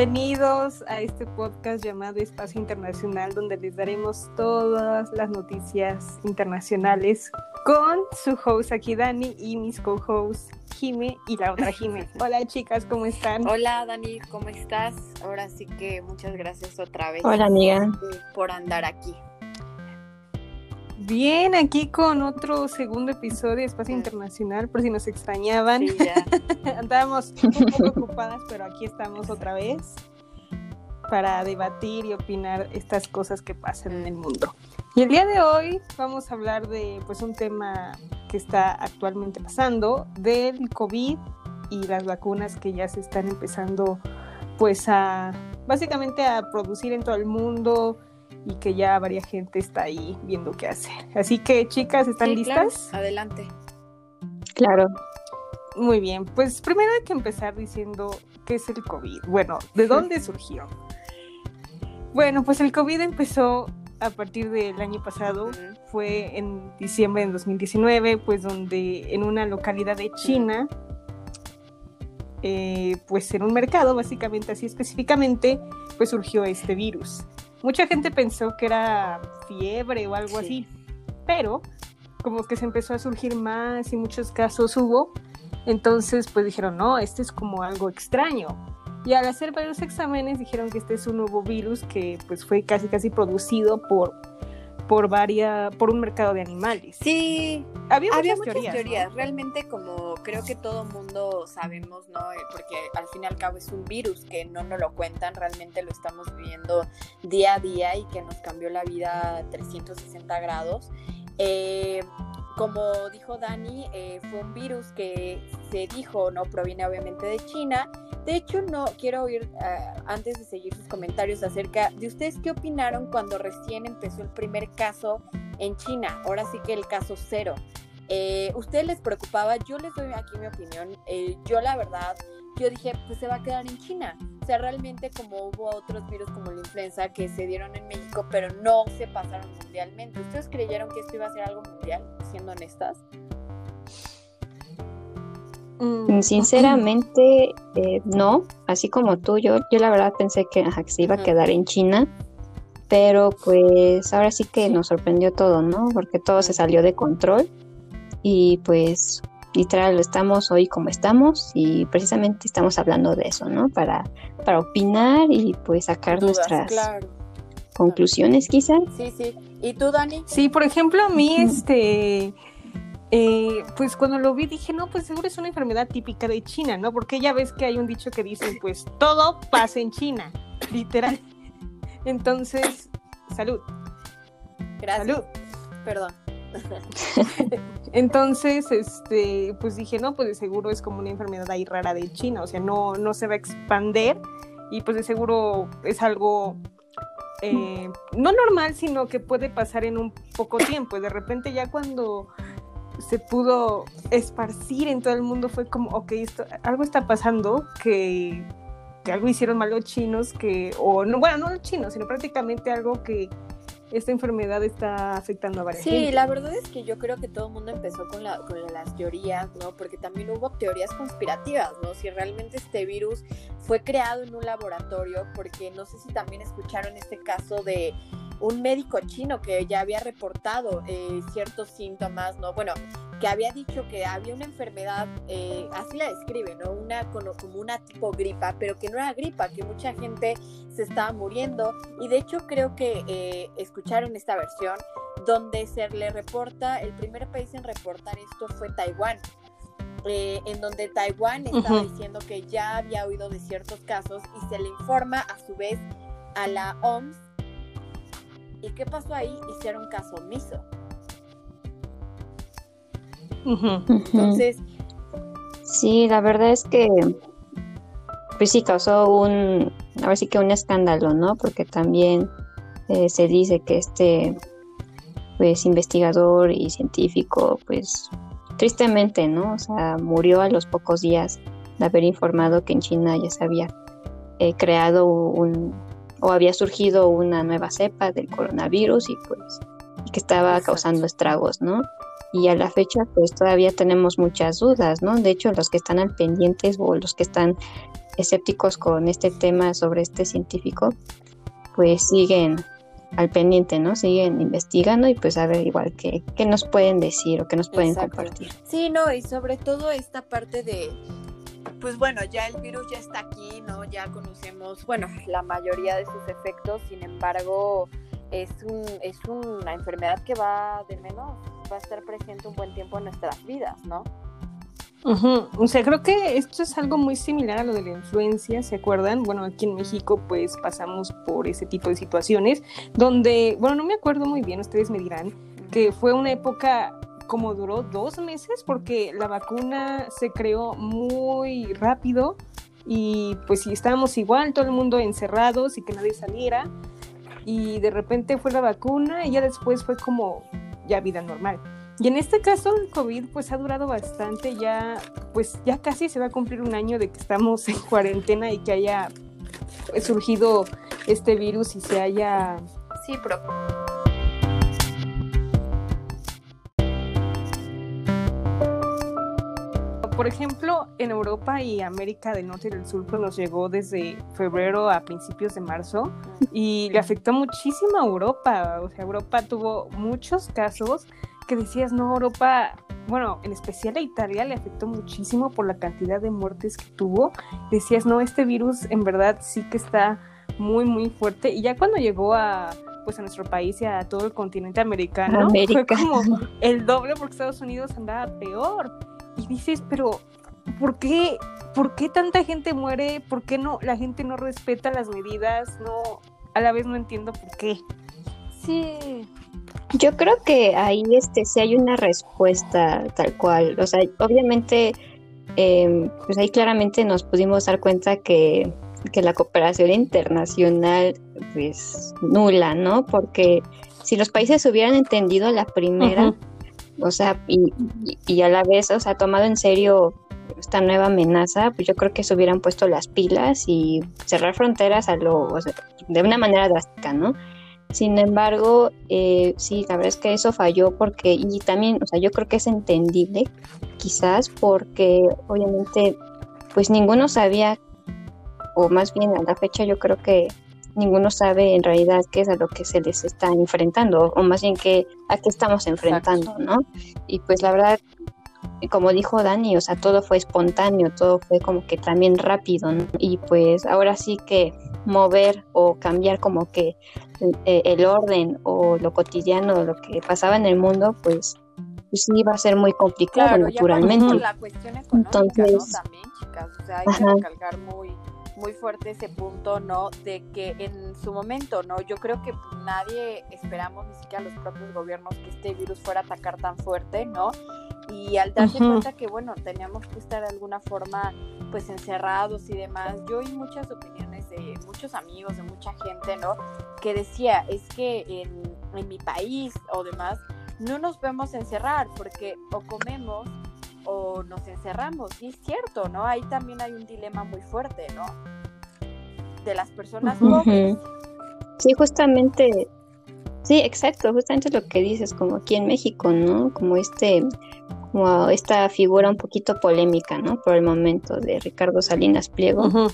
bienvenidos a este podcast llamado Espacio Internacional, donde les daremos todas las noticias internacionales con su host aquí Dani y mis co-hosts Jime y la otra Jime. Hola chicas, ¿cómo están? Hola Dani, ¿cómo estás? Ahora sí que muchas gracias otra vez. Hola amiga. Por andar aquí. Bien, aquí con otro segundo episodio de Espacio Internacional, por si nos extrañaban. Sí. Andábamos un poco ocupadas, pero aquí estamos otra vez para debatir y opinar estas cosas que pasan en el mundo. Y el día de hoy vamos a hablar de pues un tema que está actualmente pasando, del COVID y las vacunas que ya se están empezando pues a básicamente a producir en todo el mundo, y que ya varia gente está ahí viendo qué hacer. Así que, chicas, ¿están listas? Adelante. Claro. Muy bien, pues primero hay que empezar diciendo qué es el COVID. Bueno, ¿de dónde surgió? Bueno, pues el COVID empezó a partir del año pasado, fue en diciembre de 2019, pues donde en una localidad de China, eh, pues en un mercado, básicamente así específicamente, pues surgió este virus. Mucha gente pensó que era fiebre o algo así, pero como que se empezó a surgir más y muchos casos hubo, entonces pues dijeron, no, este es como algo extraño. Y al hacer varios exámenes dijeron que este es un nuevo virus que pues fue casi casi producido por por varias, por un mercado de animales. Sí, había muchas, teorías. Realmente como creo que todo mundo sabemos, ¿no? Eh, porque al fin y al cabo es un virus que no nos lo cuentan, realmente lo estamos viviendo día a día y que nos cambió la vida a 360 grados. Eh, como dijo Dani, eh, fue un virus que se dijo, no proviene obviamente de China. De hecho, no quiero oír, eh, antes de seguir sus comentarios acerca de ustedes qué opinaron cuando recién empezó el primer caso en China. Ahora sí que el caso cero. Eh, ¿Ustedes les preocupaba? Yo les doy aquí mi opinión. yo la verdad, yo dije, pues se va a quedar en China. O sea, realmente como hubo otros virus como la influenza que se dieron en México, pero no se pasaron mundialmente. ¿Ustedes creyeron que esto iba a ser algo mundial, siendo honestas? Mm, sinceramente, eh, no. Así como tú, yo, yo la verdad pensé que, se iba a quedar en China. Pero pues ahora sí que nos sorprendió todo, ¿no? Porque todo se salió de control. Y pues literal estamos hoy como estamos y precisamente estamos hablando de eso, ¿no? Para, para opinar y pues sacar nuestras conclusiones quizás. Sí, sí. ¿Y tú, Dani? Sí, por ejemplo, a mí este... Eh, pues cuando lo vi dije, no, pues seguro es una enfermedad típica de China, ¿no? Porque ya ves que hay un dicho que dice, pues todo pasa en China, literal. Entonces, salud. Gracias. Salud. Perdón. Entonces, este, pues dije, no, pues de seguro es como una enfermedad ahí rara de China, o sea, no, no se va a expander y pues de seguro es algo eh, no normal, sino que puede pasar en un poco tiempo. Y de repente ya cuando se pudo esparcir en todo el mundo fue como, ok, esto, algo está pasando que, que algo hicieron mal los chinos, que, o no, bueno, no los chinos, sino prácticamente algo que esta enfermedad está afectando a varias Sí, la verdad es que yo creo que todo el mundo empezó con, la, con las teorías, ¿no? Porque también hubo teorías conspirativas, ¿no? Si realmente este virus fue creado en un laboratorio, porque no sé si también escucharon este caso de un médico chino que ya había reportado eh, ciertos síntomas, ¿no? Bueno, que había dicho que había una enfermedad, eh, así la describe, ¿no? Una como, una tipo gripa, pero que no era gripa, que mucha gente se estaba muriendo. Y de hecho creo que eh, escucharon esta versión donde se le reporta, el primer país en reportar esto fue Taiwán. en donde Taiwán estaba diciendo que ya había oído de ciertos casos y se le informa a su vez a la OMS ¿Y qué pasó ahí? Hicieron caso omiso. Entonces... Sí, la verdad es que pues sí causó un, a ver sí que un escándalo, ¿no? Porque también eh, se dice que este pues investigador y científico pues tristemente, ¿no? O sea, murió a los pocos días de haber informado que en China ya se había eh, creado un, o había surgido una nueva cepa del coronavirus y pues que estaba causando estragos, ¿no? y a la fecha pues todavía tenemos muchas dudas, ¿no? De hecho, los que están al pendientes o los que están escépticos con este tema sobre este científico, pues siguen al pendiente, ¿no? Siguen investigando y pues a ver igual qué, qué nos pueden decir o qué nos pueden compartir. Sí, no, y sobre todo esta parte de, pues bueno, ya el virus ya está aquí, ¿no? Ya conocemos, bueno, la mayoría de sus efectos, sin embargo, es, un, es una enfermedad que va de menos, va a estar presente un buen tiempo en nuestras vidas, ¿no? O sea, creo que esto es algo muy similar a lo de la influencia, ¿se acuerdan? Bueno, aquí en México pues pasamos por ese tipo de situaciones donde, bueno, no me acuerdo muy bien, ustedes me dirán, que fue una época como duró dos meses porque la vacuna se creó muy rápido y pues si estábamos igual, todo el mundo encerrados y que nadie saliera y de repente fue la vacuna y ya después fue como ya vida normal. Y en este caso el COVID pues ha durado bastante, ya pues ya casi se va a cumplir un año de que estamos en cuarentena y que haya surgido este virus y se haya... Sí, pero... Por ejemplo, en Europa y América del Norte y del Sur pues, nos llegó desde febrero a principios de marzo y le afectó muchísimo a Europa. O sea, Europa tuvo muchos casos que decías, no, Europa, bueno, en especial a Italia le afectó muchísimo por la cantidad de muertes que tuvo. Decías, no, este virus en verdad sí que está muy, muy fuerte. Y ya cuando llegó a pues a nuestro país y a todo el continente americano, fue como el doble porque Estados Unidos andaba peor. Y dices, pero ¿por qué, ¿por qué tanta gente muere? ¿Por qué no la gente no respeta las medidas? No, a la vez no entiendo por qué. Sí, yo creo que ahí este sí hay una respuesta tal cual. O sea, obviamente, em, pues ahí claramente nos pudimos dar cuenta que, que la cooperación internacional pues nula, ¿no? Porque si los países hubieran entendido la primera, o sea, y, y, a la vez, o sea, tomado en serio esta nueva amenaza, pues yo creo que se hubieran puesto las pilas y cerrar fronteras a lo, o sea, de una manera drástica, ¿no? Sin embargo, eh, sí, la verdad es que eso falló porque, y también, o sea, yo creo que es entendible, quizás porque obviamente, pues ninguno sabía, o más bien a la fecha yo creo que ninguno sabe en realidad qué es a lo que se les está enfrentando, o más bien que a qué estamos enfrentando, ¿no? Y pues la verdad, como dijo Dani, o sea, todo fue espontáneo, todo fue como que también rápido, ¿no? Y pues ahora sí que mover o cambiar como que eh, el orden o lo cotidiano, lo que pasaba en el mundo, pues, pues sí iba a ser muy complicado naturalmente. la cuestión económica, Entonces, También, chicas, o sea, hay que recalcar muy muy fuerte ese punto, ¿no? De que en su momento, ¿no? Yo creo que nadie esperamos, ni siquiera los propios gobiernos, que este virus fuera a atacar tan fuerte, ¿no? Y al darse cuenta que, bueno, teníamos que estar de alguna forma, pues, encerrados y demás, yo oí muchas opiniones de muchos amigos, de mucha gente, ¿no? Que decía, es que en, en mi país o demás, no nos vemos encerrar porque o comemos o nos encerramos. Y es cierto, ¿no? Ahí también hay un dilema muy fuerte, ¿no? De las personas pobres. Sí, justamente, sí, exacto, justamente lo que dices, como aquí en México, ¿no? Como este, como esta figura un poquito polémica, ¿no? Por el momento de Ricardo Salinas Pliego.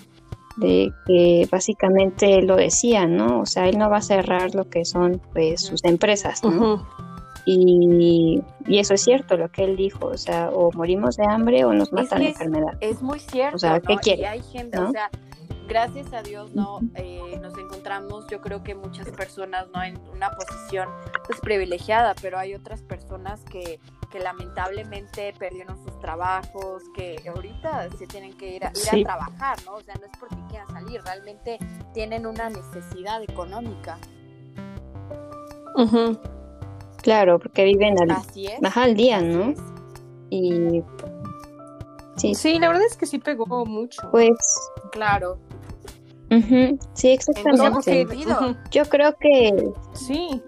de que básicamente lo decía, ¿no? O sea, él no va a cerrar lo que son pues sus empresas, ¿no? Y, eso es cierto lo que él dijo, o sea, o morimos de hambre o nos mata la enfermedad. Es muy cierto. O sea, ¿qué quiere? Y hay gente, o sea, gracias a Dios, ¿no? Eh, nos encontramos, yo creo que muchas personas, ¿no? En una posición, pues, privilegiada, pero hay otras personas que, que lamentablemente perdieron sus trabajos, que ahorita se tienen que ir a, ir a trabajar, ¿no? O sea, no es porque quieran salir, realmente tienen una necesidad económica. Uh Claro, porque viven al, al día, ¿no? Y sí. Sí, la verdad es que sí pegó mucho. Pues claro. Sí, exactamente. Yo creo que sí.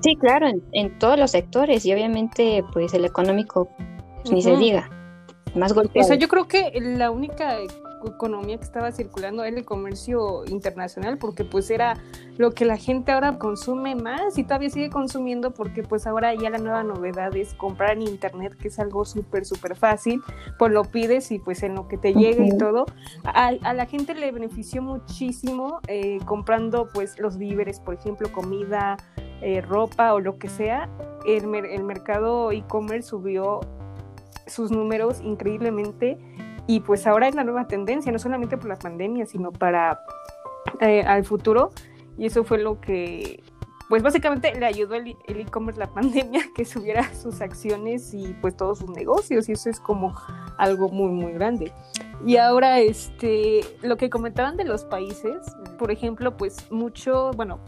Sí, claro, en, todos los sectores y obviamente pues el económico pues, ni se diga. Más golpeado. O sea, yo creo que la única economía que estaba circulando era el comercio internacional, porque pues era lo que la gente ahora consume más y todavía sigue consumiendo porque pues ahora ya la nueva novedad es comprar en internet, que es algo súper, súper fácil, pues lo pides y pues en lo que te llega y todo. A, la gente le benefició muchísimo eh, comprando pues los víveres, por ejemplo, comida, eh, ropa o lo que sea. El, el mercado e-commerce subió sus números increíblemente y pues ahora es la nueva tendencia, no solamente por la pandemia, sino para eh, al futuro. Y eso fue lo que, pues básicamente le ayudó el e-commerce la pandemia, que subiera sus acciones y pues todos sus negocios. Y eso es como algo muy, muy grande. Y ahora, este, lo que comentaban de los países, por ejemplo, pues mucho, bueno,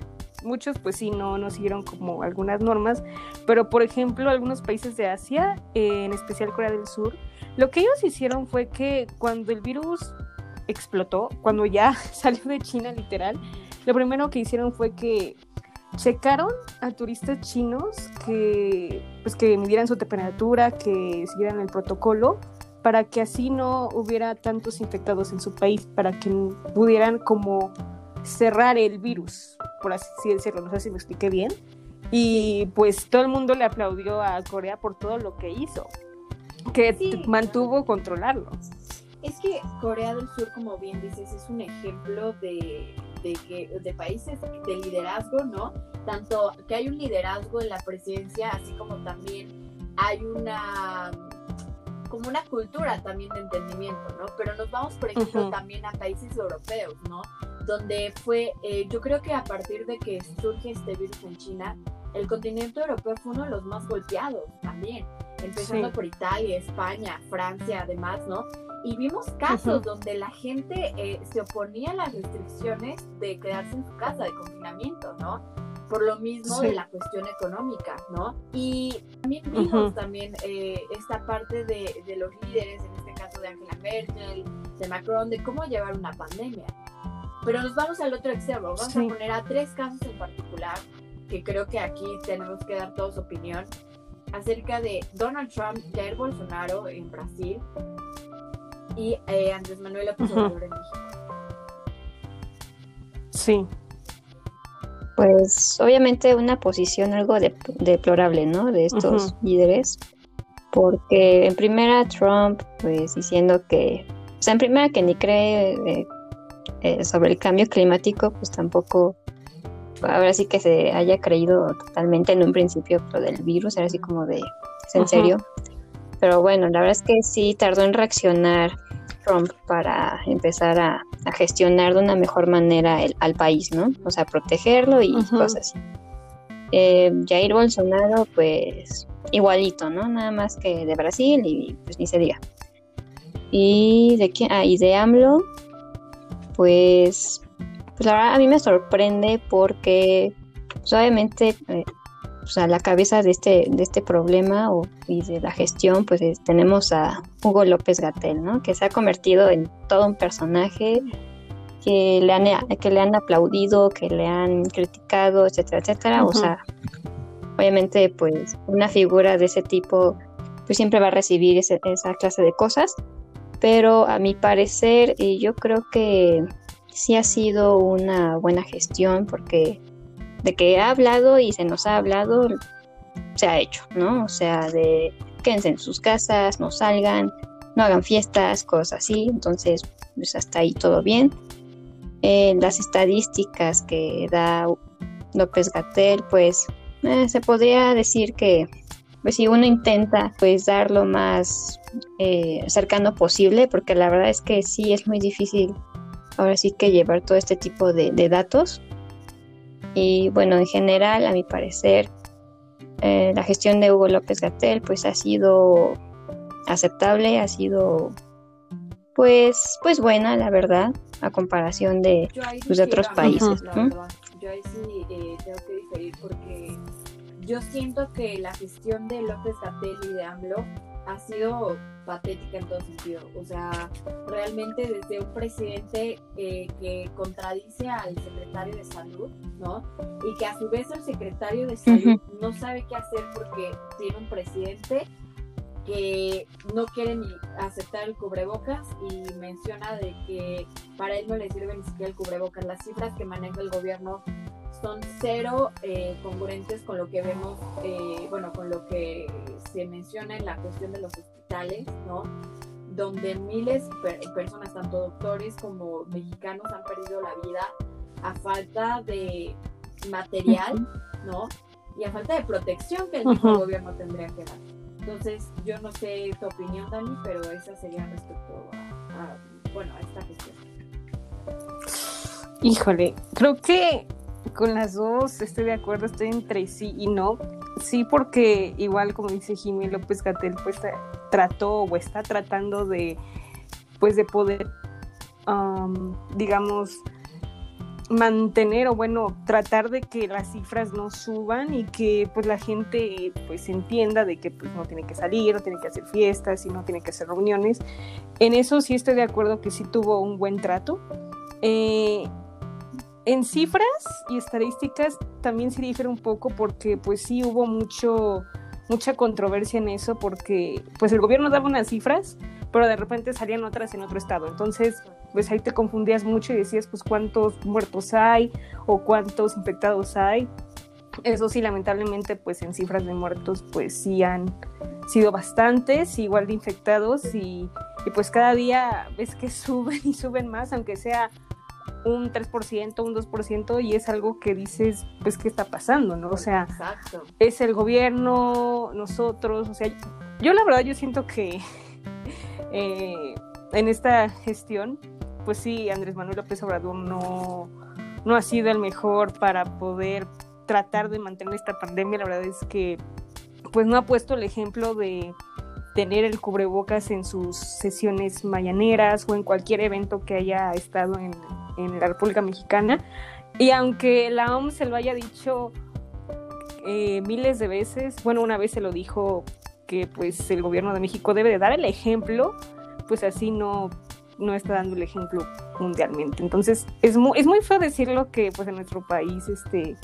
muchos pues sí no, no siguieron como algunas normas, pero por ejemplo algunos países de Asia, en especial Corea del Sur, lo que ellos hicieron fue que cuando el virus explotó, cuando ya salió de China literal, lo primero que hicieron fue que checaron a turistas chinos que pues que midieran su temperatura, que siguieran el protocolo para que así no hubiera tantos infectados en su país, para que pudieran como cerrar el virus, por así decirlo, no sé si me expliqué bien. Y pues todo el mundo le aplaudió a Corea por todo lo que hizo, que mantuvo controlarlo. Es que Corea del Sur, como bien dices, es un ejemplo de, de, de países de liderazgo, ¿no? Tanto que hay un liderazgo en la presidencia, así como también hay una como una cultura también de entendimiento, ¿no? Pero nos vamos, por ejemplo, también a países europeos, ¿no? Donde fue, eh, yo creo que a partir de que surge este virus en China, el continente europeo fue uno de los más golpeados también, empezando por Italia, España, Francia, además, ¿no? Y vimos casos donde la gente eh, se oponía a las restricciones de quedarse en su casa, de confinamiento, ¿no? Por lo mismo de la cuestión económica, ¿no? Y también vimos también eh, esta parte de, de los líderes, en este caso de Angela Merkel, de Macron, de cómo llevar una pandemia. Pero nos vamos al otro extremo. Vamos a poner a tres casos en particular, que creo que aquí tenemos que dar todos opinión, acerca de Donald Trump, Jair Bolsonaro en Brasil y eh, Andrés Manuel López Obrador en México. Sí. Pues obviamente una posición algo deplorable, ¿no? De estos líderes. Porque en primera Trump, pues diciendo que, o sea, en primera que ni cree eh, eh, sobre el cambio climático, pues tampoco, ahora sí que se haya creído totalmente en un principio lo del virus, era así como de, ¿es en serio? Pero bueno, la verdad es que sí tardó en reaccionar Trump para empezar a, gestionar de una mejor manera el, al país, ¿no? O sea, protegerlo y cosas así. Eh, Jair Bolsonaro, pues igualito, ¿no? Nada más que de Brasil y pues ni se diga. Y de quién, ah, y de AMLO, pues, pues la verdad a mí me sorprende porque pues, obviamente eh, pues, a la cabeza de este, de este problema o, y de la gestión, pues tenemos a Hugo López Gatel, ¿no? Que se ha convertido en todo un personaje que le han, que le han aplaudido, que le han criticado, etcétera, etcétera. O sea, obviamente, pues una figura de ese tipo, pues siempre va a recibir esa clase de cosas pero a mi parecer eh, yo creo que sí ha sido una buena gestión porque de que ha hablado y se nos ha hablado, se ha hecho, ¿no? O sea, de quédense en sus casas, no salgan, no hagan fiestas, cosas así, entonces pues hasta ahí todo bien. Eh, las estadísticas que da López Gatel, pues eh, se podría decir que pues si uno intenta pues dar lo más eh, cercano posible, porque la verdad es que sí es muy difícil ahora sí que llevar todo este tipo de, datos. Y bueno, en general, a mi parecer, eh, la gestión de Hugo López Gatel pues ha sido aceptable, ha sido pues, pues buena, la verdad, a comparación de, pues, de otros países. Yo ahí sí eh, tengo que diferir porque yo siento que la gestión de López Gatel y de AMLO ha sido patética en todo sentido. O sea, realmente desde un presidente eh, que contradice al secretario de salud, ¿no? Y que a su vez el secretario de salud no sabe qué hacer porque tiene un presidente que no quiere ni aceptar el cubrebocas y menciona de que para él no le sirve ni siquiera el cubrebocas. Las cifras que maneja el gobierno son cero eh, congruentes con lo que vemos, eh, bueno, con lo que se menciona en la cuestión de los hospitales, ¿no? Donde miles de personas, tanto doctores como mexicanos, han perdido la vida a falta de material, ¿no? Y a falta de protección que el gobierno tendría que dar. Entonces, yo no sé tu opinión, Dani, pero esa sería respecto a, bueno, a esta cuestión. Híjole, creo que con las dos estoy de acuerdo, estoy entre sí y no. Sí, porque igual como dice Jimmy López Gatel, pues trató o está tratando de, pues de poder, digamos, mantener o bueno, tratar de que las cifras no suban y que pues la gente pues entienda de que pues no tiene que salir, no tiene que hacer fiestas y no tiene que hacer reuniones. En eso sí estoy de acuerdo que sí tuvo un buen trato. Eh, en cifras y estadísticas también se difiere un poco porque pues sí hubo mucho mucha controversia en eso porque pues el gobierno daba unas cifras, pero de repente salían otras en otro estado. Entonces, pues ahí te confundías mucho y decías, pues cuántos muertos hay o cuántos infectados hay. Eso sí, lamentablemente, pues en cifras de muertos, pues sí han sido bastantes, igual de infectados y, pues cada día ves que suben y suben más, aunque sea un 3%, un 2%, y es algo que dices, pues, ¿qué está pasando? ¿no? O sea, es el gobierno, nosotros, o sea, yo la verdad yo siento que eh, en esta gestión pues sí, Andrés Manuel López Obrador no, no ha sido el mejor para poder tratar de mantener esta pandemia. La verdad es que pues no ha puesto el ejemplo de tener el cubrebocas en sus sesiones mañaneras o en cualquier evento que haya estado en, en la República Mexicana. Y aunque la OMS se lo haya dicho eh, miles de veces, bueno, una vez se lo dijo que pues el gobierno de México debe de dar el ejemplo, pues así no no está dando el ejemplo mundialmente. Entonces, es muy, es muy feo decirlo que pues en nuestro país este,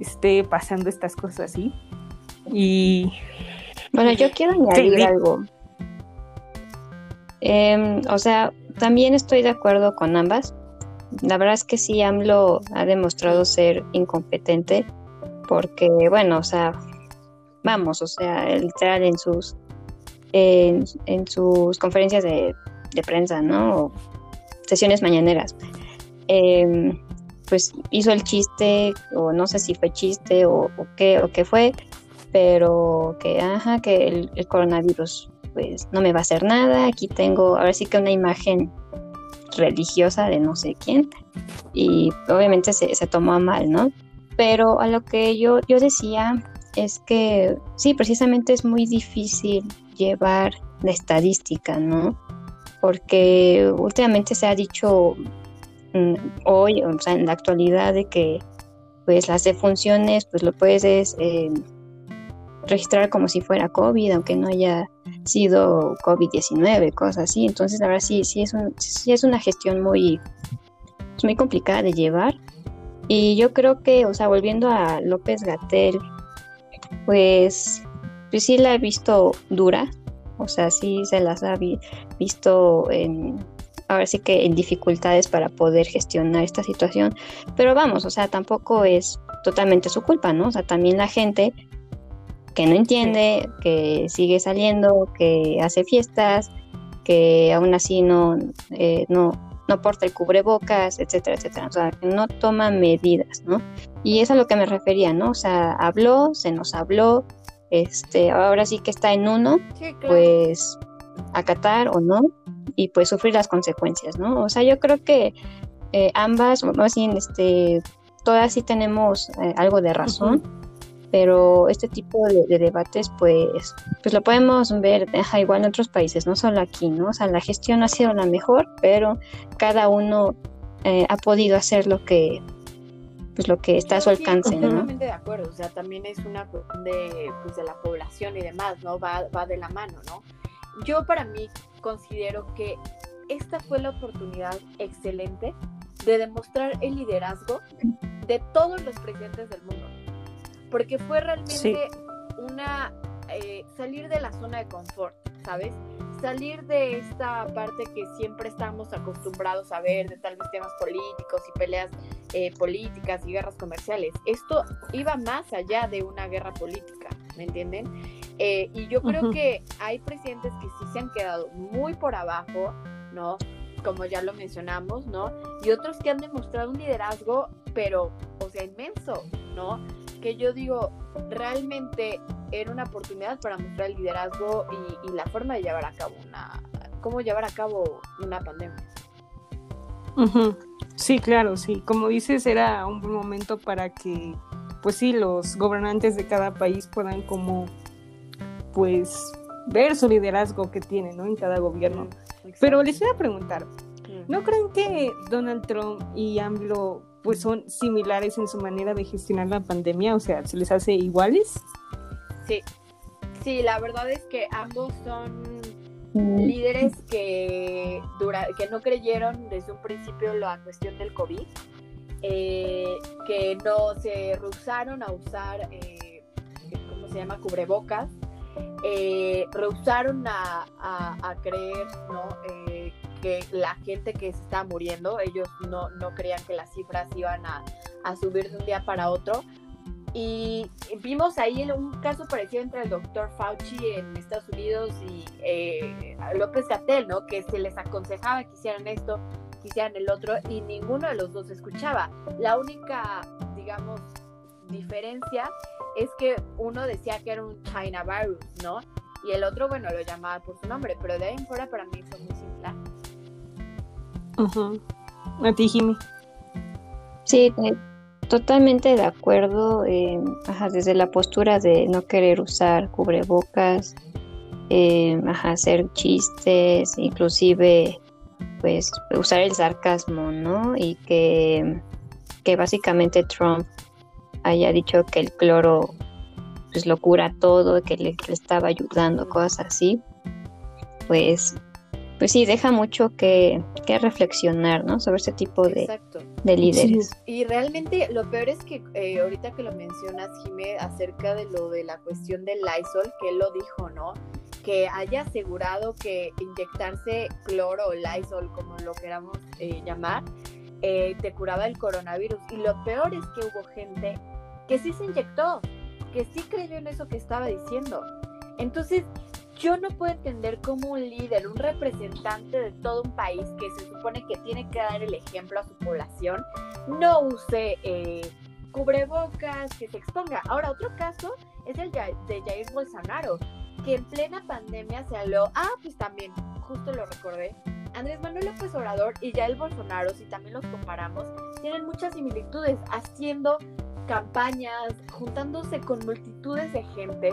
esté pasando estas cosas así. Y bueno, yo quiero añadir algo. Em, o sea, también estoy de acuerdo con ambas. La verdad es que sí, AMLO ha demostrado ser incompetente porque, bueno, o sea, vamos, o sea, literal en sus, en sus conferencias de prensa, ¿no? O sesiones mañaneras. Em, pues hizo el chiste, o no sé si fue chiste o, qué, o qué fue, pero que, ajá, que el, coronavirus pues no me va a hacer nada, aquí tengo, ahora sí que una imagen religiosa de no sé quién, y obviamente se, se tomó mal, ¿no? Pero a lo que yo, yo decía es que sí, precisamente es muy difícil llevar la estadística, ¿no? porque últimamente se ha dicho mm, hoy, o sea, en la actualidad, de que pues las defunciones pues lo puedes eh, registrar como si fuera COVID, aunque no haya sido COVID-19, cosas así. Entonces, ahora sí, sí es, sí es una gestión muy, muy complicada de llevar. Y yo creo que, o sea, volviendo a López Gatel, pues, pues sí la he visto dura, o sea, sí se las ha visto ahora sí que en dificultades para poder gestionar esta situación, pero vamos, o sea, tampoco es totalmente su culpa, ¿no? O sea, también la gente que no entiende, que sigue saliendo, que hace fiestas, que aún así no, eh, no, no porta el cubrebocas, etcétera, etcétera. O sea, que no toma medidas, ¿no? Y es a lo que me refería, ¿no? O sea, habló, se nos habló, este, ahora sí que está en uno, pues acatar o no, y pues sufrir las consecuencias, ¿no? O sea, yo creo que eh, ambas, más bien, este, todas sí tenemos eh, algo de razón, pero este tipo de, debates, pues, pues lo podemos ver igual en otros países, no solo aquí, ¿no? O sea, la gestión ha sido la mejor, pero cada uno eh, ha podido hacer lo que pues lo que está a su alcance, ¿no? Totalmente de acuerdo, o sea, también es una cuestión de, pues, de la población y demás, ¿no? Va, va de la mano, ¿no? Yo para mí considero que esta fue la oportunidad excelente de demostrar el liderazgo de todos los presidentes del mundo, porque fue realmente una eh, salir de la zona de confort, ¿sabes? Salir de esta parte que siempre estamos acostumbrados a ver, de tal vez temas políticos y peleas eh, políticas y guerras comerciales. Esto iba más allá de una guerra política, ¿me entienden? Eh, y yo creo que hay presidentes que sí se han quedado muy por abajo, ¿no? Como ya lo mencionamos, ¿no? Y otros que han demostrado un liderazgo, pero, o sea, inmenso, ¿no? Que yo digo, realmente era una oportunidad para mostrar el liderazgo y, la forma de llevar a cabo una, cómo llevar a cabo una pandemia. Sí, claro, sí. Como dices, era un buen momento para que, pues sí, los gobernantes de cada país puedan como, pues, ver su liderazgo que tienen, ¿no? En cada gobierno. Pero les voy a preguntar, ¿no creen que Donald Trump y AMLO, pues, son similares en su manera de gestionar la pandemia? O sea, ¿se les hace iguales? Sí, sí, la verdad es que ambos son mm. líderes que, dura, que no creyeron desde un principio la cuestión del COVID, eh, que no se rehusaron a usar, eh, ¿cómo se llama?, cubrebocas, eh, rehusaron a, creer, ¿no?, la gente que se está muriendo, ellos no, no creían que las cifras iban a, a subir de un día para otro, y vimos ahí un caso parecido entre el doctor Fauci en Estados Unidos y eh, López Gatel, ¿no? Que se les aconsejaba que hicieran esto, que hicieran el otro, y ninguno de los dos escuchaba. La única, digamos, diferencia es que uno decía que era un China virus, ¿no? Y el otro, bueno, lo llamaba por su nombre, pero de ahí en fuera para mí fue muy A ti, Jimmy. Sí, Totalmente de acuerdo, eh, desde la postura de no querer usar cubrebocas, eh, hacer chistes, inclusive pues usar el sarcasmo, ¿no? Y que, básicamente Trump haya dicho que el cloro pues lo cura todo, que le estaba ayudando, cosas así, pues pues sí, deja mucho que, reflexionar, ¿no? Sobre ese tipo de, de líderes. Y realmente lo peor es que eh, ahorita que lo mencionas, Jimé, acerca de lo de la cuestión del Lysol, que él lo dijo, ¿no? Que haya asegurado que inyectarse cloro o Lysol, como lo queramos eh, llamar, eh, te curaba el coronavirus. Y lo peor es que hubo gente que sí se inyectó, que sí creyó en eso que estaba diciendo. Entonces, yo no puedo entender cómo un líder, un representante de todo un país que se supone que tiene que dar el ejemplo a su población, no use eh, cubrebocas, que se exponga. Ahora, otro caso es el de Jair Bolsonaro, que en plena pandemia se habló, ah, pues también, justo lo recordé, Andrés Manuel López Obrador y Jair Bolsonaro, si también los comparamos, tienen muchas similitudes, haciendo campañas, juntándose con multitudes de gente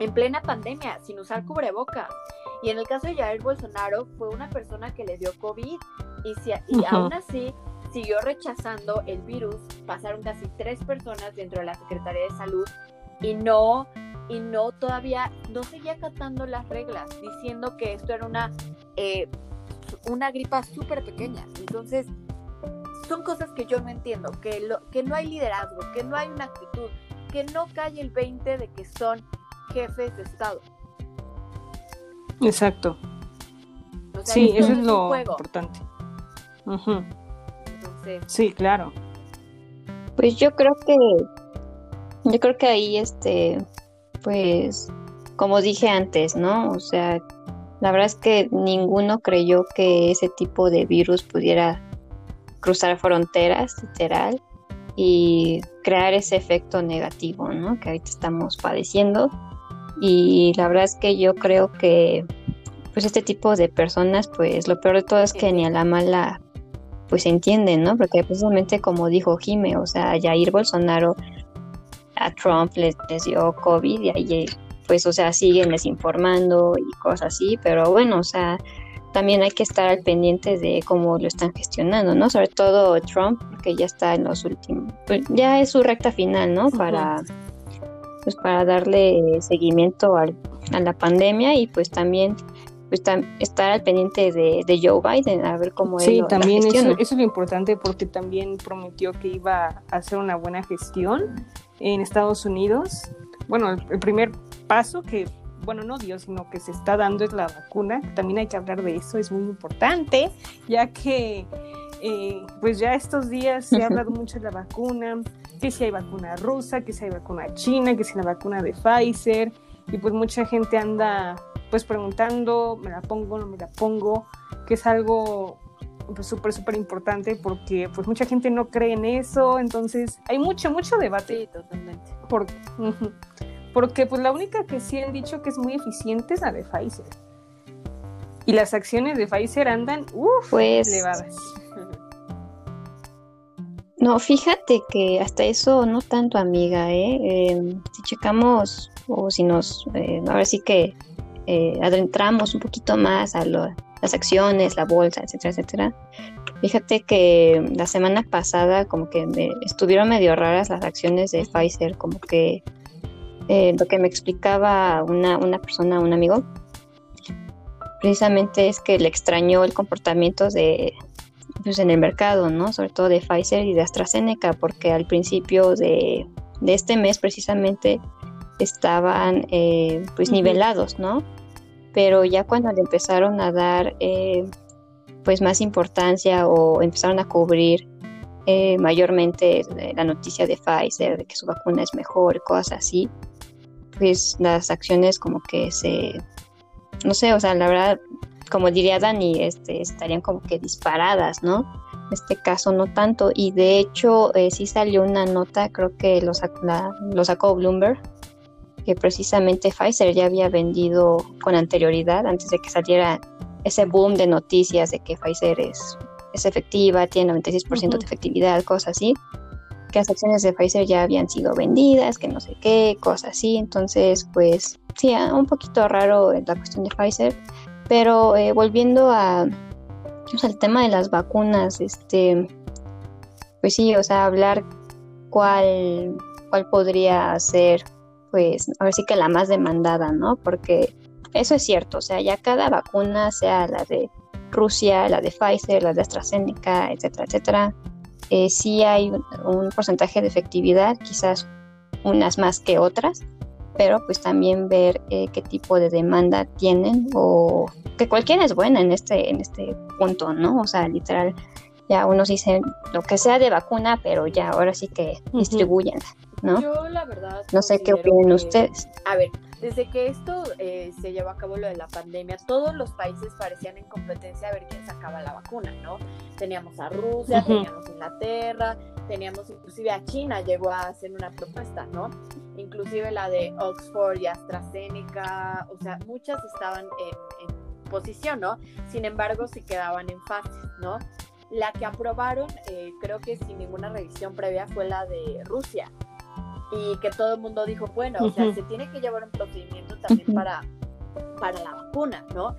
en plena pandemia, sin usar cubreboca. Y en el caso de Jair Bolsonaro, fue una persona que le dio COVID y, si, y aún así siguió rechazando el virus. Pasaron casi tres personas dentro de la Secretaría de Salud y no, y no todavía, no seguía acatando las reglas, diciendo que esto era una, eh, una gripa súper pequeña. Entonces, son cosas que yo no entiendo, que, lo, que no hay liderazgo, que no hay una actitud, que no cae el 20 de que son jefes de Estado. Exacto. sí, eso es lo importante. sí, claro. Pues yo creo que, yo creo que ahí, este, pues, como dije antes, ¿no? O sea, la verdad es que ninguno creyó que ese tipo de virus pudiera cruzar fronteras, literal, y crear ese efecto negativo, ¿no? Que ahorita estamos padeciendo y la verdad es que yo creo que pues este tipo de personas pues lo peor de todo es que ni a la mala pues entienden, ¿no? Porque precisamente como dijo Jime, o sea, Jair Bolsonaro a Trump les, dio COVID y ahí pues o sea siguen desinformando y cosas así, pero bueno, o sea, también hay que estar al pendiente de cómo lo están gestionando, ¿no? Sobre todo Trump, que ya está en los últimos, pues ya es su recta final, ¿no? Para pues para darle seguimiento a la pandemia y pues también pues, estar al pendiente de, Joe Biden, a ver cómo sí, también eso, eso, es lo importante porque también prometió que iba a hacer una buena gestión en Estados Unidos. Bueno, el, primer paso que, bueno, no dio, sino que se está dando es la vacuna. También hay que hablar de eso, es muy importante, ya que eh, pues ya estos días se ha hablado mucho de la vacuna, que si hay vacuna rusa, que si hay vacuna china, que si la vacuna de Pfizer, y pues mucha gente anda pues preguntando, me la pongo, no me la pongo, que es algo pues súper, súper importante porque pues mucha gente no cree en eso, entonces hay mucho, mucho debate. Sí, totalmente. porque pues la única que sí han dicho que es muy eficiente es la de Pfizer. Y las acciones de Pfizer andan, uff, pues, elevadas. No, fíjate que hasta eso no tanto, amiga, ¿eh? Em, si checamos o si nos, eh, ahora sí que eh, adentramos un poquito más a las acciones, la bolsa, etcétera, etcétera. Fíjate que la semana pasada como que me, estuvieron medio raras las acciones de Pfizer, como que eh, lo que me explicaba una, una persona, un amigo, precisamente es que le extrañó el comportamiento de, pues, en el mercado, ¿no? Sobre todo de Pfizer y de AstraZeneca, porque al principio de, este mes precisamente estaban eh, pues nivelados, ¿no? Pero ya cuando le empezaron a dar eh, pues más importancia o empezaron a cubrir eh, mayormente la noticia de Pfizer, de que su vacuna es mejor cosas así, pues las acciones como que se, no sé, o sea, la verdad como diría Dani, este, estarían como que disparadas, ¿no? En este caso no tanto. Y de hecho eh, sí salió una nota, creo que lo, lo sacó Bloomberg, que precisamente Pfizer ya había vendido con anterioridad, antes de que saliera ese boom de noticias de que Pfizer es, es efectiva, tiene 96% de efectividad, cosas así, que las acciones de Pfizer ya habían sido vendidas, que no sé qué, cosas así. Entonces, pues sí, ah, un poquito raro la cuestión de Pfizer. Pero eh, volviendo al tema de las vacunas, este, pues sí, o sea, hablar cuál, cuál podría ser, pues, ahora sí que la más demandada, ¿no? Porque eso es cierto, o sea, ya cada vacuna, sea la de Rusia, la de Pfizer, la de AstraZeneca, etcétera, etcétera, eh, sí hay un porcentaje de efectividad, quizás unas más que otras, pero pues también ver eh, qué tipo de demanda tienen o que cualquiera es buena en este, en este punto, ¿no? O sea, literal, ya unos dicen lo que sea de vacuna, pero ya ahora sí que distribuyen, ¿no? Yo la verdad... No sé qué opinan ustedes. A ver, desde que esto eh, se llevó a cabo lo de la pandemia, todos los países parecían en competencia a ver quién sacaba la vacuna, ¿no? Teníamos a Rusia, teníamos a Inglaterra, teníamos inclusive a China, llegó a hacer una propuesta, ¿no? Inclusive la de Oxford y AstraZeneca, o sea, muchas estaban en, posición, ¿no? Sin embargo, se quedaban en fases, ¿no? La que aprobaron, eh, creo que sin ninguna revisión previa, fue la de Rusia, y que todo el mundo dijo, bueno, o sea, se tiene que llevar un procedimiento también para, para la vacuna, ¿no?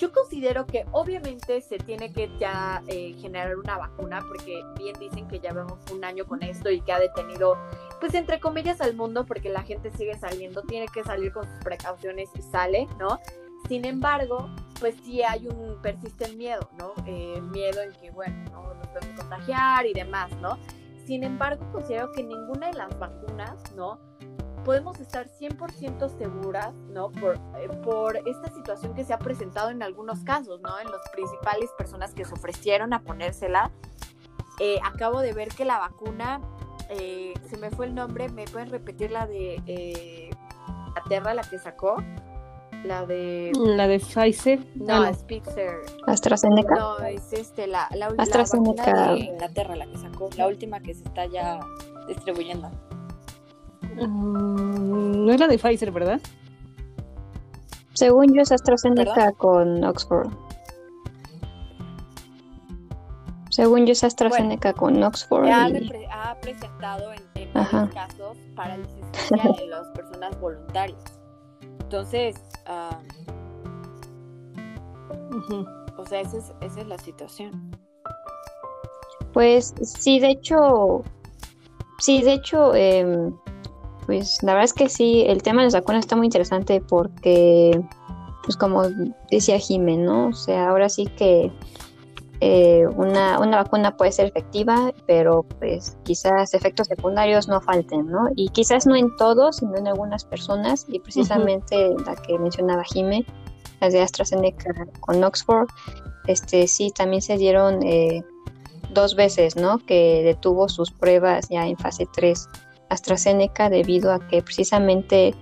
Yo considero que obviamente se tiene que ya eh, generar una vacuna porque bien dicen que ya vemos un año con esto y que ha detenido, pues entre comillas, al mundo porque la gente sigue saliendo, tiene que salir con sus precauciones y sale, ¿no? Sin embargo, pues sí hay un, persiste el miedo, ¿no? Eh, miedo en que, bueno, ¿no? nos podemos contagiar y demás, ¿no? Sin embargo, considero que ninguna de las vacunas, ¿no? Podemos estar 100% seguras, ¿no? Por, eh, por esta situación que se ha presentado en algunos casos, ¿no? En las principales personas que se ofrecieron a ponérsela. Eh, acabo de ver que la vacuna, eh, se me fue el nombre, ¿me pueden repetir la de Aterra, la que sacó? La de. La de Pfizer. No, es Pfizer. AstraZeneca. No, es este, la, la, AstraZeneca. de Inglaterra, la que sacó. La última que se está ya distribuyendo. Mm, no es la de Pfizer, ¿verdad? Según yo es AstraZeneca con Oxford. Según yo es AstraZeneca con Oxford. Ha, ha presentado en, en casos para la asistencia de las personas voluntarias. Entonces, o sea, esa es, esa es la situación. Pues sí, de hecho, sí, de hecho, em, pues la verdad es que sí, el tema de las vacunas está muy interesante porque, pues como decía Jimé, ¿no? O sea, ahora sí que eh, una, una, vacuna puede ser efectiva, pero pues quizás efectos secundarios no falten, ¿no? Y quizás no en todos, sino en algunas personas, y precisamente la que mencionaba Jime, las de AstraZeneca con Oxford, este sí también se dieron eh, dos veces, ¿no? Que detuvo sus pruebas ya en fase 3 AstraZeneca debido a que precisamente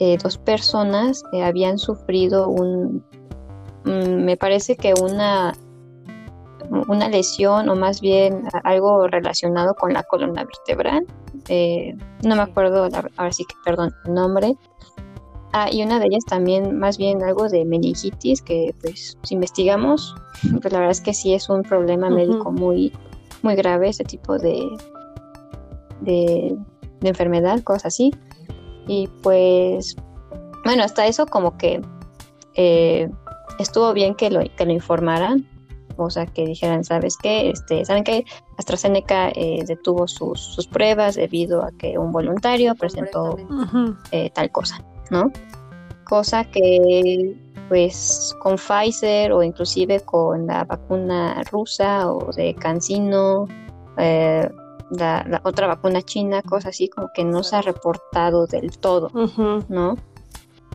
eh, dos personas habían sufrido un, mm, me parece que una una lesión o más bien algo relacionado con la columna vertebral. Eh, no me acuerdo, ahora sí que, perdón, el nombre. Ah, y una de ellas también, más bien algo de meningitis, que pues si investigamos, pues la verdad es que sí es un problema médico muy, muy grave ese tipo de, de, enfermedad, cosas así. Y pues, bueno, hasta eso como que eh, estuvo bien que lo, que lo informaran, o sea, que dijeran, ¿sabes qué? Este, ¿Saben qué? AstraZeneca eh, detuvo sus, sus, pruebas debido a que un voluntario presentó eh, tal cosa, ¿no? Cosa que, pues, con Pfizer o inclusive con la vacuna rusa o de CanSino, eh, la, otra vacuna china, cosas así, como que no se ha reportado del todo, ¿no?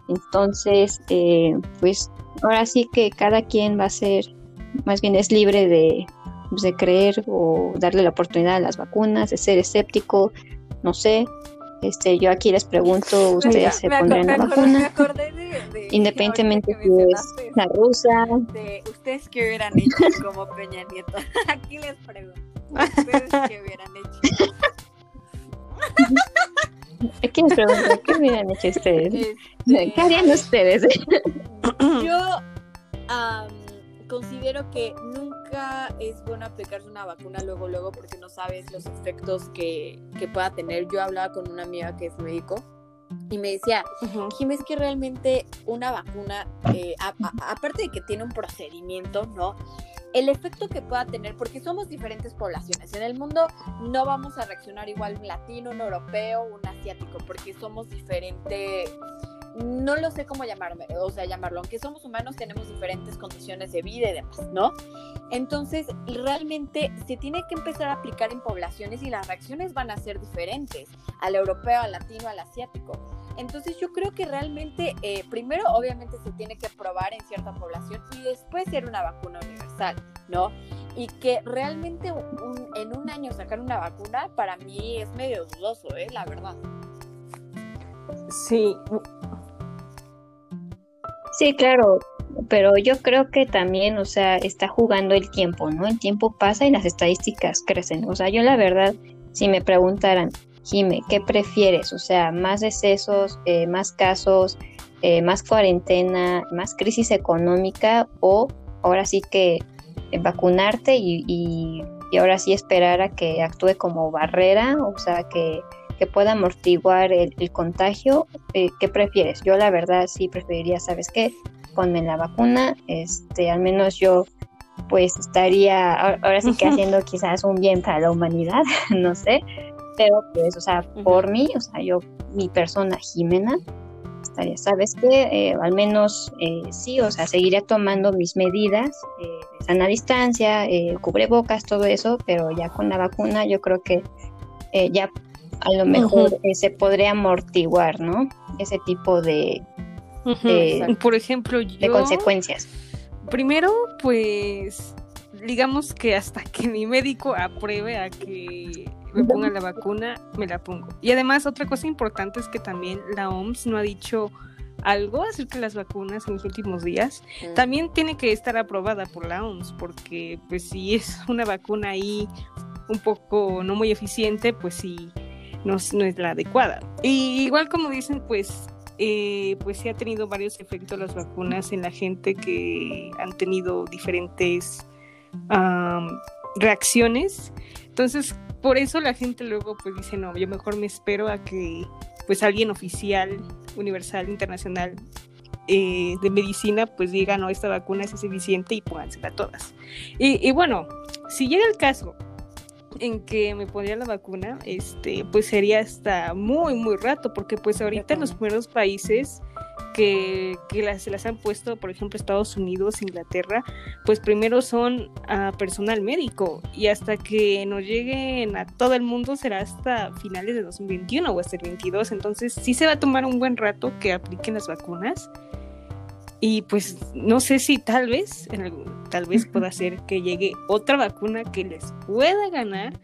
Entonces, pues ahora sí que cada quien va a ser más bien es libre de, pues, de creer o darle la oportunidad a las vacunas, de ser escéptico, no sé. Este, yo aquí les pregunto, ¿ustedes se pondrían la vacuna? Independientemente si es la rusa. ¿Ustedes qué hubieran hecho como Peña Nieto? aquí les pregunto. ¿Ustedes qué hubieran hecho? Aquí les pregunto, ¿qué hubieran hecho ustedes? Este, ¿Qué harían ustedes? yo... Um, considero que nunca es bueno aplicarse una vacuna luego, luego, porque no sabes los efectos que, que pueda tener. Yo hablaba con una amiga que es médico y me decía, uh es que realmente una vacuna, eh, aparte de que tiene un procedimiento, ¿no? El efecto que pueda tener, porque somos diferentes poblaciones. En el mundo no vamos a reaccionar igual un latino, un europeo, un asiático, porque somos diferentes no lo sé cómo llamarme, o sea, llamarlo, aunque somos humanos tenemos diferentes condiciones de vida y demás, ¿no? Entonces, realmente se tiene que empezar a aplicar en poblaciones y las reacciones van a ser diferentes al europeo, al latino, al asiático. Entonces yo creo que realmente, eh, primero obviamente se tiene que probar en cierta población y después ser una vacuna universal, ¿no? Y que realmente en un año sacar una vacuna para mí es medio dudoso, ¿eh? La verdad. Sí, Sí, claro, pero yo creo que también, o sea, está jugando el tiempo, ¿no? El tiempo pasa y las estadísticas crecen. O sea, yo la verdad, si me preguntaran, Jime, ¿qué prefieres? O sea, más decesos, eh, más casos, eh, más cuarentena, más crisis económica o ahora sí que eh, vacunarte y, y, y ahora sí esperar a que actúe como barrera, o sea, que que pueda amortiguar el, contagio, eh, ¿qué prefieres? Yo la verdad sí preferiría, ¿sabes qué? Ponme la vacuna, este, al menos yo pues estaría ahora sí que haciendo quizás un bien para la humanidad, no sé, pero pues, o sea, por mí, o sea, yo, mi persona Jimena, estaría, ¿sabes qué? Eh, al menos eh, sí, o sea, seguiría tomando mis medidas de sana distancia, cubrebocas, todo eso, pero ya con la vacuna yo creo que ya a lo mejor eh, se podría amortiguar, ¿no? Ese tipo de, por ejemplo, de consecuencias. Primero, pues, digamos que hasta que mi médico apruebe a que me ponga la vacuna, me la pongo. Y además, otra cosa importante es que también la OMS no ha dicho algo acerca de las vacunas en los últimos días, mm. también tiene que estar aprobada por la OMS, porque pues si es una vacuna ahí un poco no muy eficiente, pues sí no, es la adecuada. Y igual como dicen, pues eh, pues sí ha tenido varios efectos las vacunas en la gente que han tenido diferentes reacciones. Entonces, por eso la gente luego pues dice, no, yo mejor me espero a que pues alguien oficial, universal, internacional eh, de medicina pues diga, no, esta vacuna es eficiente y póngansela todas. Y, y bueno, si llega el caso en que me pondría la vacuna, este, pues sería hasta muy, muy rato, porque pues ahorita en los primeros países que, las, se las han puesto, por ejemplo, Estados Unidos, Inglaterra, pues primero son a personal médico y hasta que nos lleguen a todo el mundo será hasta finales de 2021 o hasta el 22. Entonces sí se va a tomar un buen rato que apliquen las vacunas. Y pues no sé si tal vez, tal vez pueda ser que llegue otra vacuna que les pueda ganar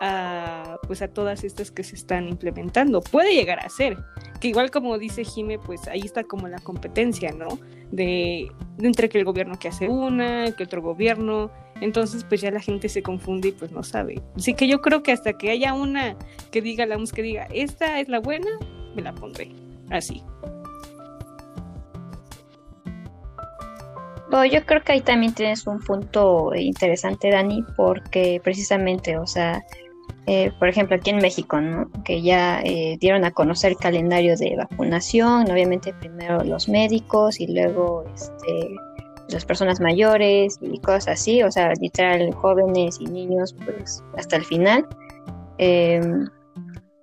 a pues a todas estas que se están implementando. Puede llegar a ser, que igual como dice Jime, pues ahí está como la competencia, ¿no? De, entre que el gobierno que hace una, que otro gobierno, entonces pues ya la gente se confunde y pues no sabe. Así que yo creo que hasta que haya una que diga, la que diga, esta es la buena, me la pondré. Así. Yo creo que ahí también tienes un punto interesante, Dani, porque precisamente, o sea, eh, por ejemplo, aquí en México, ¿no? que ya eh, dieron a conocer el calendario de vacunación, obviamente primero los médicos y luego este, las personas mayores y cosas así, o sea, literal jóvenes y niños, pues hasta el final. Em,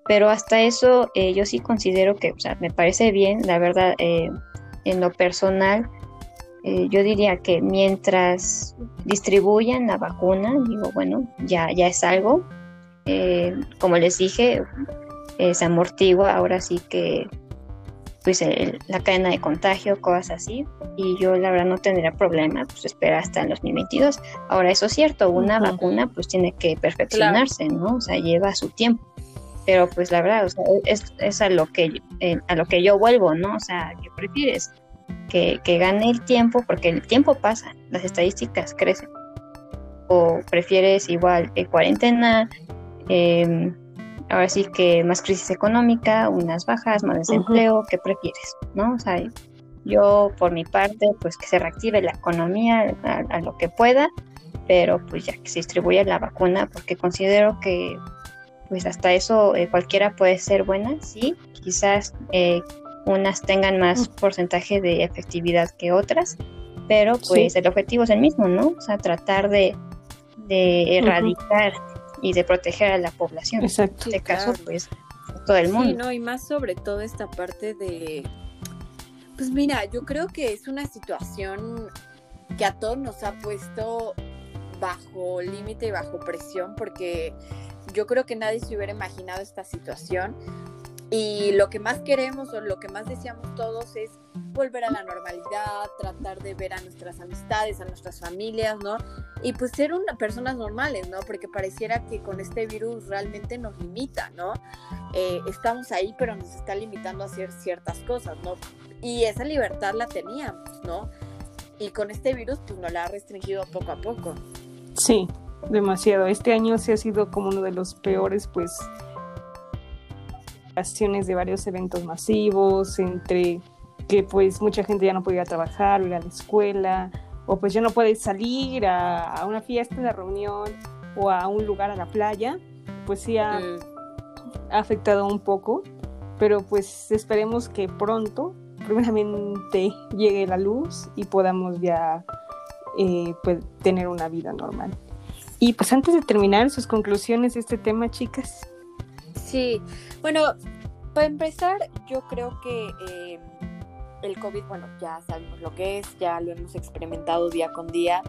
pero hasta eso eh, yo sí considero que, o sea, me parece bien, la verdad, en lo personal, yo diría que mientras distribuyan la vacuna, digo, bueno, ya, ya es algo, eh, como les dije, eh, se amortigua ahora sí que pues la cadena de contagio, cosas así, y yo la verdad no tendría problema, pues esperar hasta el 2022. Ahora, eso es cierto, una vacuna pues tiene que perfeccionarse, ¿no? O sea, lleva su tiempo. Pero pues la verdad, o sea, es, a lo que eh, a lo que yo vuelvo, ¿no? O sea, ¿qué prefieres? Que, que gane el tiempo, porque el tiempo pasa, las estadísticas crecen. O prefieres igual cuarentena, eh, ahora sí que más crisis económica, unas bajas, más desempleo, ¿qué prefieres? ¿No? O sea, yo por mi parte, pues que se reactive la economía a, lo que pueda, pero pues ya que se distribuya la vacuna, porque considero que pues hasta eso eh, cualquiera puede ser buena, sí, quizás eh, unas tengan más porcentaje de efectividad que otras, pero pues el objetivo es el mismo, ¿no? O sea, tratar de, de erradicar y de proteger a la población. Exacto. En este caso, pues, todo el mundo. Sí, no, y más sobre todo esta parte de, pues mira, yo creo que es una situación que a todos nos ha puesto bajo límite y bajo presión, porque yo creo que nadie se hubiera imaginado esta situación. Y lo que más queremos o lo que más deseamos todos es volver a la normalidad, tratar de ver a nuestras amistades, a nuestras familias, ¿no? Y pues ser una, personas normales, ¿no? Porque pareciera que con este virus realmente nos limita, ¿no? Eh, estamos ahí, pero nos está limitando a hacer ciertas cosas, ¿no? Y esa libertad la teníamos, ¿no? Y con este virus, pues nos la ha restringido poco a poco. Sí, demasiado. Este año sí ha sido como uno de los peores, pues, acciones de varios eventos masivos, entre que pues mucha gente ya no podía trabajar o ir a la escuela, o pues ya no puede salir a, una fiesta, una reunión o a un lugar a la playa, pues sí ha, afectado un poco, pero pues esperemos que pronto, primeramente, llegue la luz y podamos ya eh, pues, tener una vida normal. Y pues antes de terminar, sus conclusiones de este tema, chicas. Sí, bueno, para empezar, yo creo que eh, el COVID, bueno, ya sabemos lo que es, ya lo hemos experimentado día con día.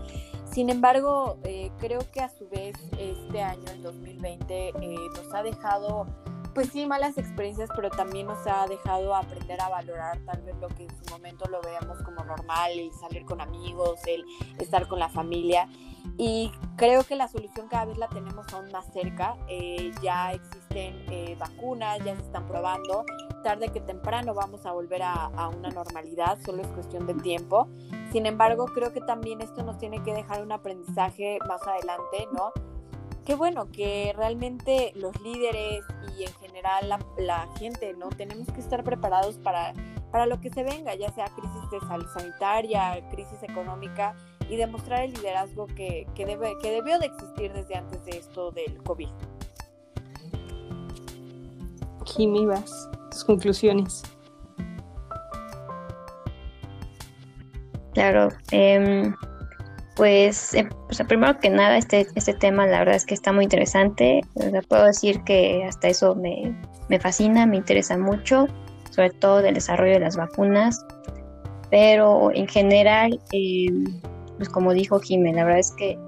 Sin embargo, eh, creo que a su vez este año, el 2020, eh, nos ha dejado, pues sí, malas experiencias, pero también nos ha dejado aprender a valorar tal vez lo que en su momento lo veamos como normal, el salir con amigos, el estar con la familia. Y creo que la solución cada vez la tenemos aún más cerca. Eh, ya existen eh, vacunas, ya se están probando. Tarde que temprano vamos a volver a, a, una normalidad, solo es cuestión de tiempo. Sin embargo, creo que también esto nos tiene que dejar un aprendizaje más adelante, ¿no? Qué bueno que realmente los líderes y en general la, la gente, ¿no? Tenemos que estar preparados para, para lo que se venga, ya sea crisis de salud sanitaria, crisis económica y demostrar el liderazgo que, debe, que debió de existir desde antes de esto del COVID. Jimmy, vas, tus conclusiones. Claro, em, pues, em, primero que nada, este, este tema la verdad es que está muy interesante. puedo decir que hasta eso me, me fascina, me interesa mucho sobre todo del desarrollo de las vacunas, pero en general, em, pues como dijo Jiménez, la verdad es que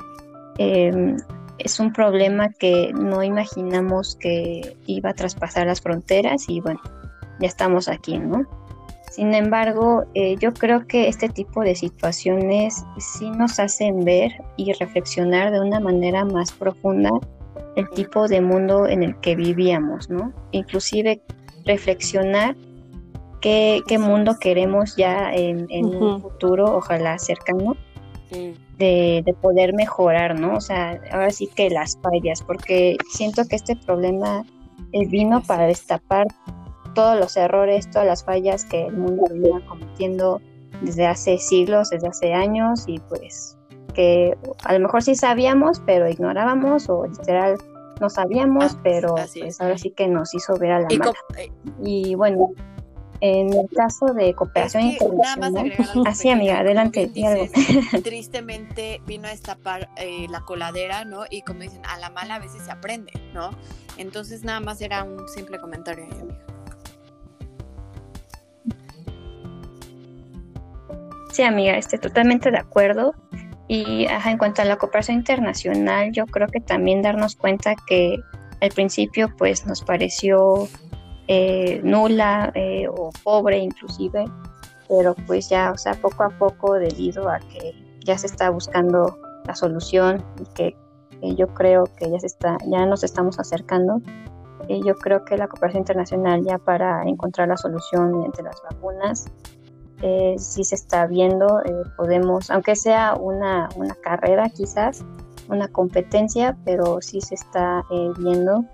em, es un problema que no imaginamos que iba a traspasar las fronteras y bueno, ya estamos aquí, ¿no? Sin embargo, eh, yo creo que este tipo de situaciones sí nos hacen ver y reflexionar de una manera más profunda el tipo de mundo en el que vivíamos, ¿no? Inclusive reflexionar qué, mundo queremos ya en, un futuro, ojalá cercano, de, de, poder mejorar, ¿no? O sea, ahora sí que las fallas, porque siento que este problema eh, vino para destapar todos los errores, todas las fallas que el mundo venía cometiendo desde hace siglos, desde hace años y pues que a lo mejor sí sabíamos, pero ignorábamos o literal no sabíamos, ah, pero pues ahora sí que nos hizo ver a la mala. Eh, y bueno, en el caso de cooperación internacional. Así, amiga, adelante. tristemente vino a destapar eh, la coladera, ¿no? Y como dicen, a la mala a veces se aprende, ¿no? Entonces nada más era un simple comentario, amiga. Sí, amiga, estoy totalmente de acuerdo. Y en cuanto a la cooperación internacional, yo creo que también darnos cuenta que al principio pues nos pareció eh, nula eh, o pobre inclusive, pero pues ya, o sea, poco a poco debido a que ya se está buscando la solución y que, yo creo que ya se está, ya nos estamos acercando. y yo creo que la cooperación internacional ya para encontrar la solución mediante las vacunas eh, si se está viendo, eh, podemos, aunque sea una, una, carrera quizás, una competencia, pero sí se está eh, viendo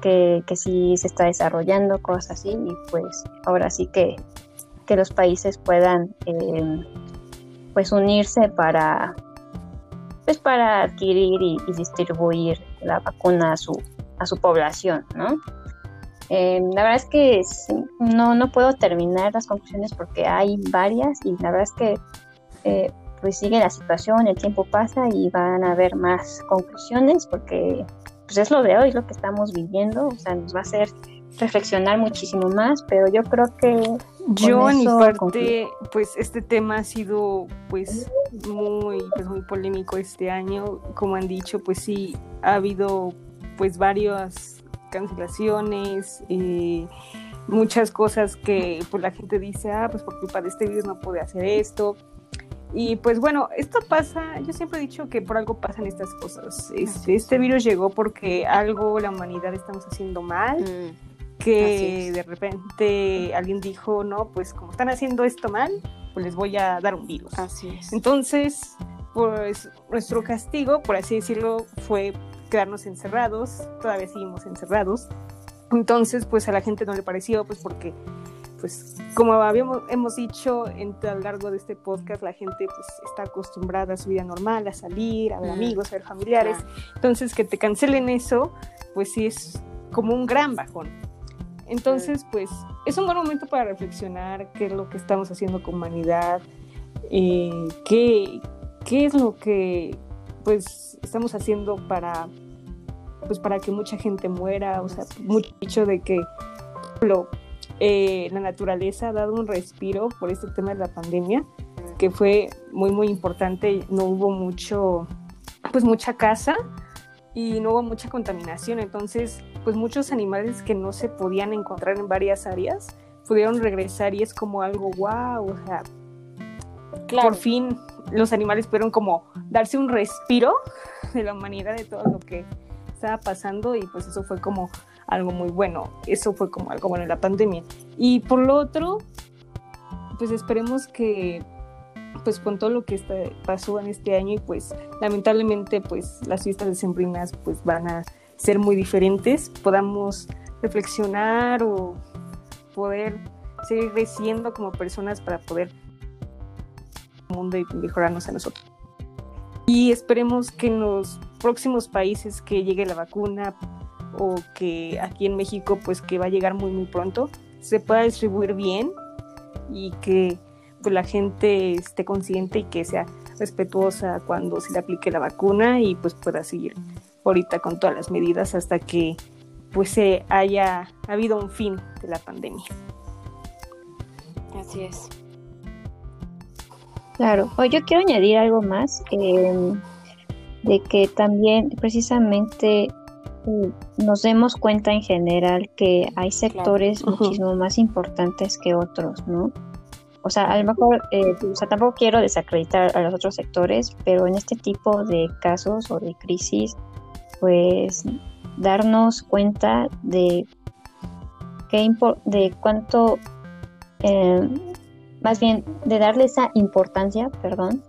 que, que sí se está desarrollando cosas así y pues ahora sí que, que los países puedan pues unirse para pues para adquirir y, y, distribuir la vacuna a su, a su población, ¿no? Eh, la verdad es que no, no puedo terminar las conclusiones porque hay varias y la verdad es que eh, pues sigue la situación, el tiempo pasa y van a haber más conclusiones porque pues es lo de hoy, lo que estamos viviendo, o sea, nos va a hacer reflexionar muchísimo más, pero yo creo que yo en mi parte, pues este tema ha sido pues muy, pues muy polémico este año, como han dicho, pues sí ha habido pues varios cancelaciones, eh, muchas cosas que pues la gente dice, ah, pues por culpa de este virus no pude hacer esto. Y pues bueno, esto pasa, yo siempre he dicho que por algo pasan estas cosas. Este, este virus llegó porque algo la humanidad estamos haciendo mal, mm, que de repente alguien dijo, no, pues como están haciendo esto mal, pues les voy a dar un virus. Así es. Entonces, pues nuestro castigo, por así decirlo, fue quedarnos encerrados, todavía seguimos encerrados. Entonces, pues a la gente no le pareció, pues porque, pues como habíamos, hemos dicho en, a lo largo de este podcast, la gente pues está acostumbrada a su vida normal, a salir, a ver amigos, a ver familiares. Entonces, que te cancelen eso, pues sí es como un gran bajón. Entonces, pues es un buen momento para reflexionar qué es lo que estamos haciendo con humanidad, eh, qué, qué es lo que pues estamos haciendo para pues para que mucha gente muera, o sea, mucho de que lo, eh, la naturaleza ha dado un respiro por este tema de la pandemia, que fue muy muy importante, no hubo mucho, pues mucha casa y no hubo mucha contaminación, entonces pues muchos animales que no se podían encontrar en varias áreas pudieron regresar y es como algo wow, o sea, por fin los animales pudieron como darse un respiro de la humanidad, de todo lo que estaba pasando y pues eso fue como algo muy bueno, eso fue como algo bueno en la pandemia. Y por lo otro, pues esperemos que pues con todo lo que está, pasó en este año y pues lamentablemente pues las fiestas decembrinas pues van a ser muy diferentes, podamos reflexionar o poder seguir creciendo como personas para poder mundo y mejorarnos a nosotros. Y esperemos que en los próximos países que llegue la vacuna o que aquí en México pues que va a llegar muy muy pronto se pueda distribuir bien y que pues, la gente esté consciente y que sea respetuosa cuando se le aplique la vacuna y pues pueda seguir ahorita con todas las medidas hasta que pues se haya habido un fin de la pandemia. Así es. Claro, hoy yo quiero añadir algo más, em, de que también precisamente eh, nos demos cuenta en general que hay sectores muchísimo más importantes que otros, ¿no? O sea, a lo mejor, eh, o sea, tampoco quiero desacreditar a los otros sectores, pero en este tipo de casos o de crisis, pues darnos cuenta de qué de cuánto eh, más bien de darle esa importancia, perdón,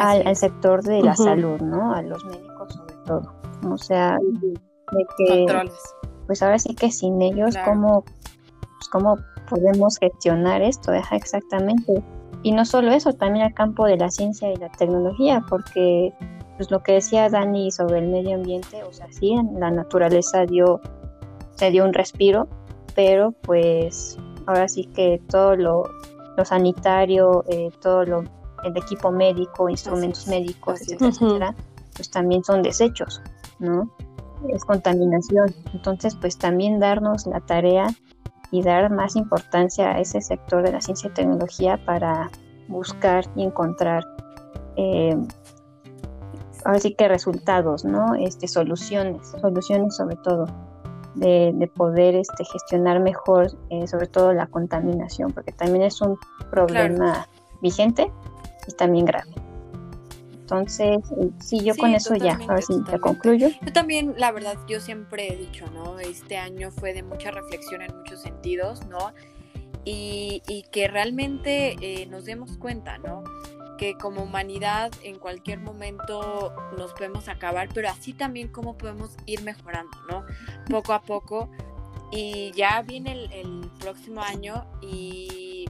al, sector de la salud, ¿no? A los médicos sobre todo. O sea, de que, pues ahora sí que sin ellos, ¿cómo, pues, ¿cómo podemos gestionar esto? Deja exactamente. Y no solo eso, también el campo de la ciencia y la tecnología, porque pues lo que decía Dani sobre el medio ambiente, o sea, sí, la naturaleza dio, se dio un respiro, pero pues ahora sí que todo lo, sanitario, eh, todo lo, el equipo médico, instrumentos médicos, etcétera, pues también son desechos, ¿no? Es contaminación. Entonces, pues también darnos la tarea y dar más importancia a ese sector de la ciencia y tecnología para buscar y encontrar eh, ahora sí que resultados, ¿no? Este, soluciones, soluciones sobre todo de, poder este, gestionar mejor, eh, sobre todo la contaminación, porque también es un problema vigente y también grave. Entonces, eh, sí, yo con eso ya, a ver si te concluyo. Yo también, la verdad, yo siempre he dicho, ¿no? Este año fue de mucha reflexión en muchos sentidos, ¿no? Y, y que realmente eh, nos demos cuenta, ¿no? Que como humanidad en cualquier momento nos podemos acabar, pero así también cómo podemos ir mejorando, ¿no? Poco a poco. Y ya viene el, próximo año y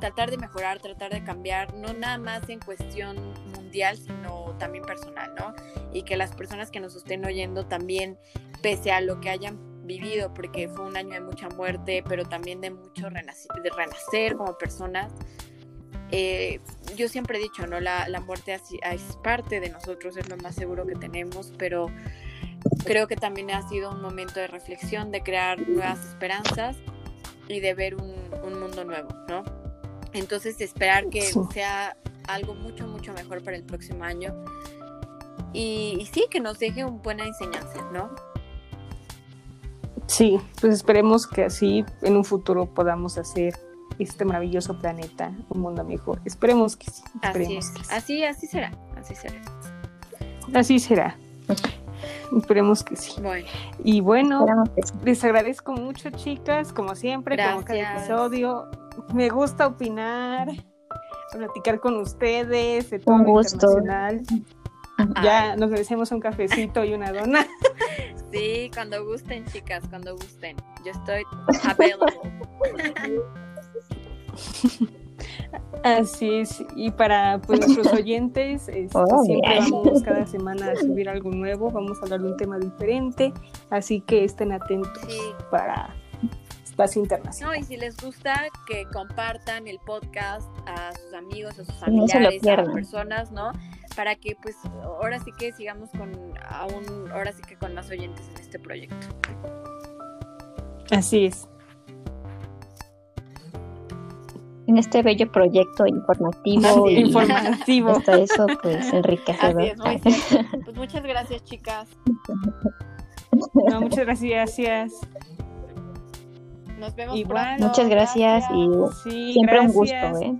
tratar de mejorar, tratar de cambiar, no nada más en cuestión mundial, sino también personal, ¿no? Y que las personas que nos estén oyendo también, pese a lo que hayan vivido, porque fue un año de mucha muerte, pero también de mucho de renacer como personas, eh, yo siempre he dicho, ¿no? La, muerte es parte de nosotros, es lo más seguro que tenemos, pero creo que también ha sido un momento de reflexión, de crear nuevas esperanzas y de ver un, mundo nuevo, ¿no? Entonces esperar que sea algo mucho, mucho mejor para el próximo año. Y, y, sí, que nos deje una buena enseñanza, ¿no? Sí, pues esperemos que así en un futuro podamos hacer este maravilloso planeta, un mundo mejor. Esperemos que sí. Esperemos así, que así, será, así será. Así será. Esperemos que sí. Bueno. Y bueno, les agradezco mucho, chicas, como siempre, como cada episodio. Me gusta opinar, platicar con ustedes de todo un gusto. internacional. Ya nos merecemos un cafecito y una dona. Sí, cuando gusten, chicas, cuando gusten. Yo estoy available. Así es, y para pues, nuestros oyentes, este, oh, siempre vamos cada semana a subir algo nuevo, vamos a hablar de un tema diferente, así que estén atentos para Espacio Internacional. No, y si les gusta, que compartan el podcast a sus amigos, a sus familiares, a las personas, ¿no? Para que pues ahora sí que sigamos con aún, ahora sí que con más oyentes en este proyecto. Así es en este bello proyecto informativo. Y. Hasta eso, pues, enriquecedor. Así es, pues muchas gracias, chicas. No, muchas gracias. Nos vemos Igual, pronto. Muchas gracias, y siempre un gusto, ¿eh?